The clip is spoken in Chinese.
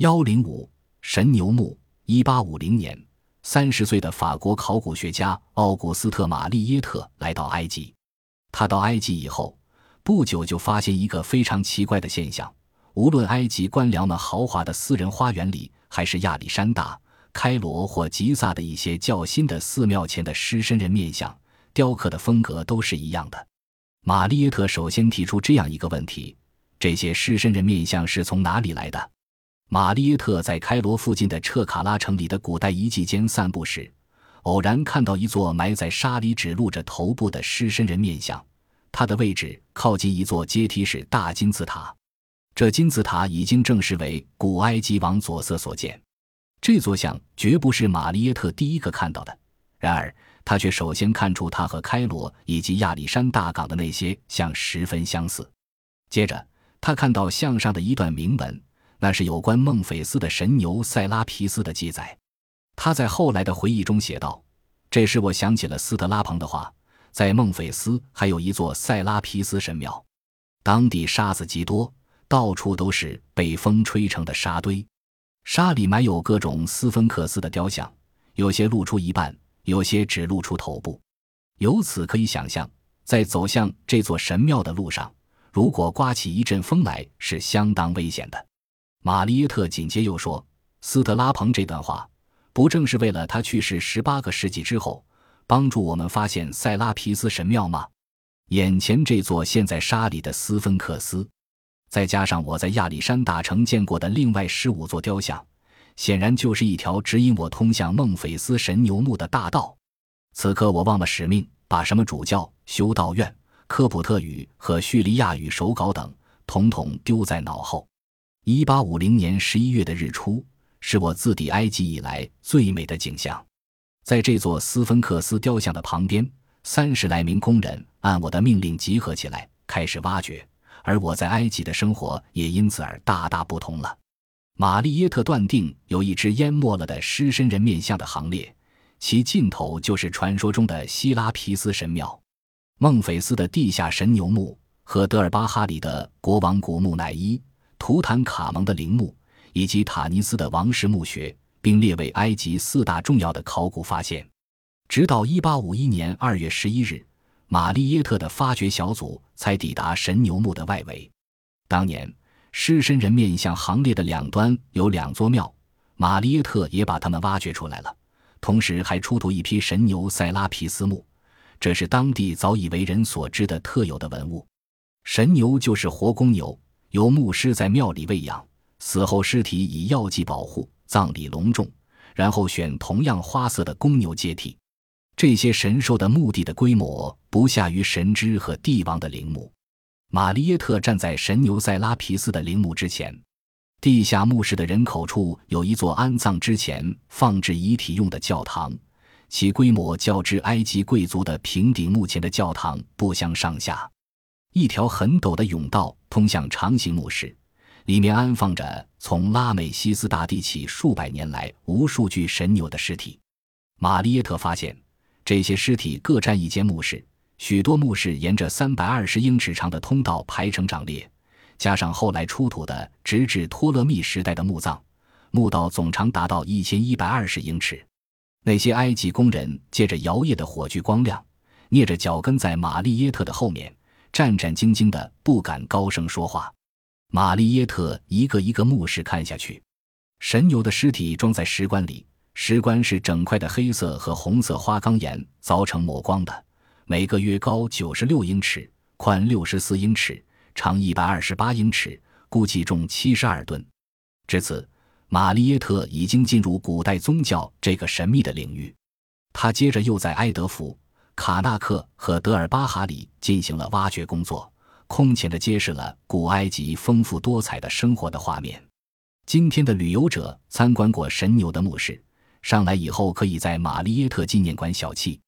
幺零五神牛墓，一八五零年，三十岁的法国考古学家奥古斯特·玛丽耶特来到埃及。他到埃及以后，不久就发现一个非常奇怪的现象：无论埃及官僚们豪华的私人花园里，还是亚历山大、开罗或吉萨的一些较新的寺庙前的狮身人面像，雕刻的风格都是一样的。玛丽耶特首先提出这样一个问题：这些狮身人面像是从哪里来的？玛丽耶特在开罗附近的彻卡拉城里的古代遗迹间散步时，偶然看到一座埋在沙里、只露着头部的狮身人面像。它的位置靠近一座阶梯式大金字塔。这金字塔已经证实为古埃及王佐瑟所建。这座像绝不是玛丽耶特第一个看到的，然而他却首先看出它和开罗以及亚历山大港的那些像十分相似。接着，他看到像上的一段铭文。那是有关孟菲斯的神牛塞拉皮斯的记载。他在后来的回忆中写道：“这时我想起了斯特拉庞的话，在孟菲斯还有一座塞拉皮斯神庙，当地沙子极多，到处都是被风吹成的沙堆，沙里埋有各种斯芬克斯的雕像，有些露出一半，有些只露出头部。由此可以想象，在走向这座神庙的路上，如果刮起一阵风来，是相当危险的。”玛丽耶特紧接又说：“斯特拉彭这段话，不正是为了他去世十八个世纪之后，帮助我们发现塞拉皮斯神庙吗？眼前这座陷在沙里的斯芬克斯，再加上我在亚历山大城见过的另外十五座雕像，显然就是一条指引我通向孟菲斯神牛墓的大道。此刻我忘了使命，把什么主教、修道院、科普特语和叙利亚语手稿等，统统丢在脑后。”一八五零年十一月的日出是我自抵埃及以来最美的景象。在这座斯芬克斯雕像的旁边，三十来名工人按我的命令集合起来，开始挖掘。而我在埃及的生活也因此而大大不同了。玛丽耶特断定，有一只淹没了的狮身人面像的行列，其尽头就是传说中的希拉皮斯神庙、孟菲斯的地下神牛墓和德尔巴哈里的国王古木乃伊。图坦卡蒙的陵墓以及塔尼斯的王室墓穴，并列为埃及四大重要的考古发现。直到1851年2月11日，玛丽耶特的发掘小组才抵达神牛墓的外围。当年狮身人面像行列的两端有两座庙，玛丽耶特也把它们挖掘出来了，同时还出土一批神牛塞拉皮斯墓，这是当地早已为人所知的特有的文物。神牛就是活公牛。由牧师在庙里喂养，死后尸体以药剂保护，葬礼隆重，然后选同样花色的公牛接替。这些神兽的墓地的规模不下于神之和帝王的陵墓。玛丽耶特站在神牛塞拉皮斯的陵墓之前，地下墓室的人口处有一座安葬之前放置遗体用的教堂，其规模较之埃及贵族的平顶墓前的教堂不相上下。一条很陡的甬道通向长形墓室，里面安放着从拉美西斯大帝起数百年来无数具神牛的尸体。玛丽耶特发现，这些尸体各占一间墓室，许多墓室沿着三百二十英尺长的通道排成长列，加上后来出土的直至托勒密时代的墓葬，墓道总长达到一千一百二十英尺。那些埃及工人借着摇曳的火炬光亮，蹑着脚跟在玛丽耶特的后面。战战兢兢的，不敢高声说话。玛丽耶特一个一个目视看下去，神牛的尸体装在石棺里，石棺是整块的黑色和红色花岗岩凿成磨光的，每个约高九十六英尺，宽六十四英尺，长一百二十八英尺，估计重七十二吨。至此，玛丽耶特已经进入古代宗教这个神秘的领域。他接着又在埃德福。卡纳克和德尔巴哈里进行了挖掘工作，空前的揭示了古埃及丰富多彩的生活的画面。今天的旅游者参观过神牛的墓室，上来以后可以在玛丽耶特纪念馆小憩。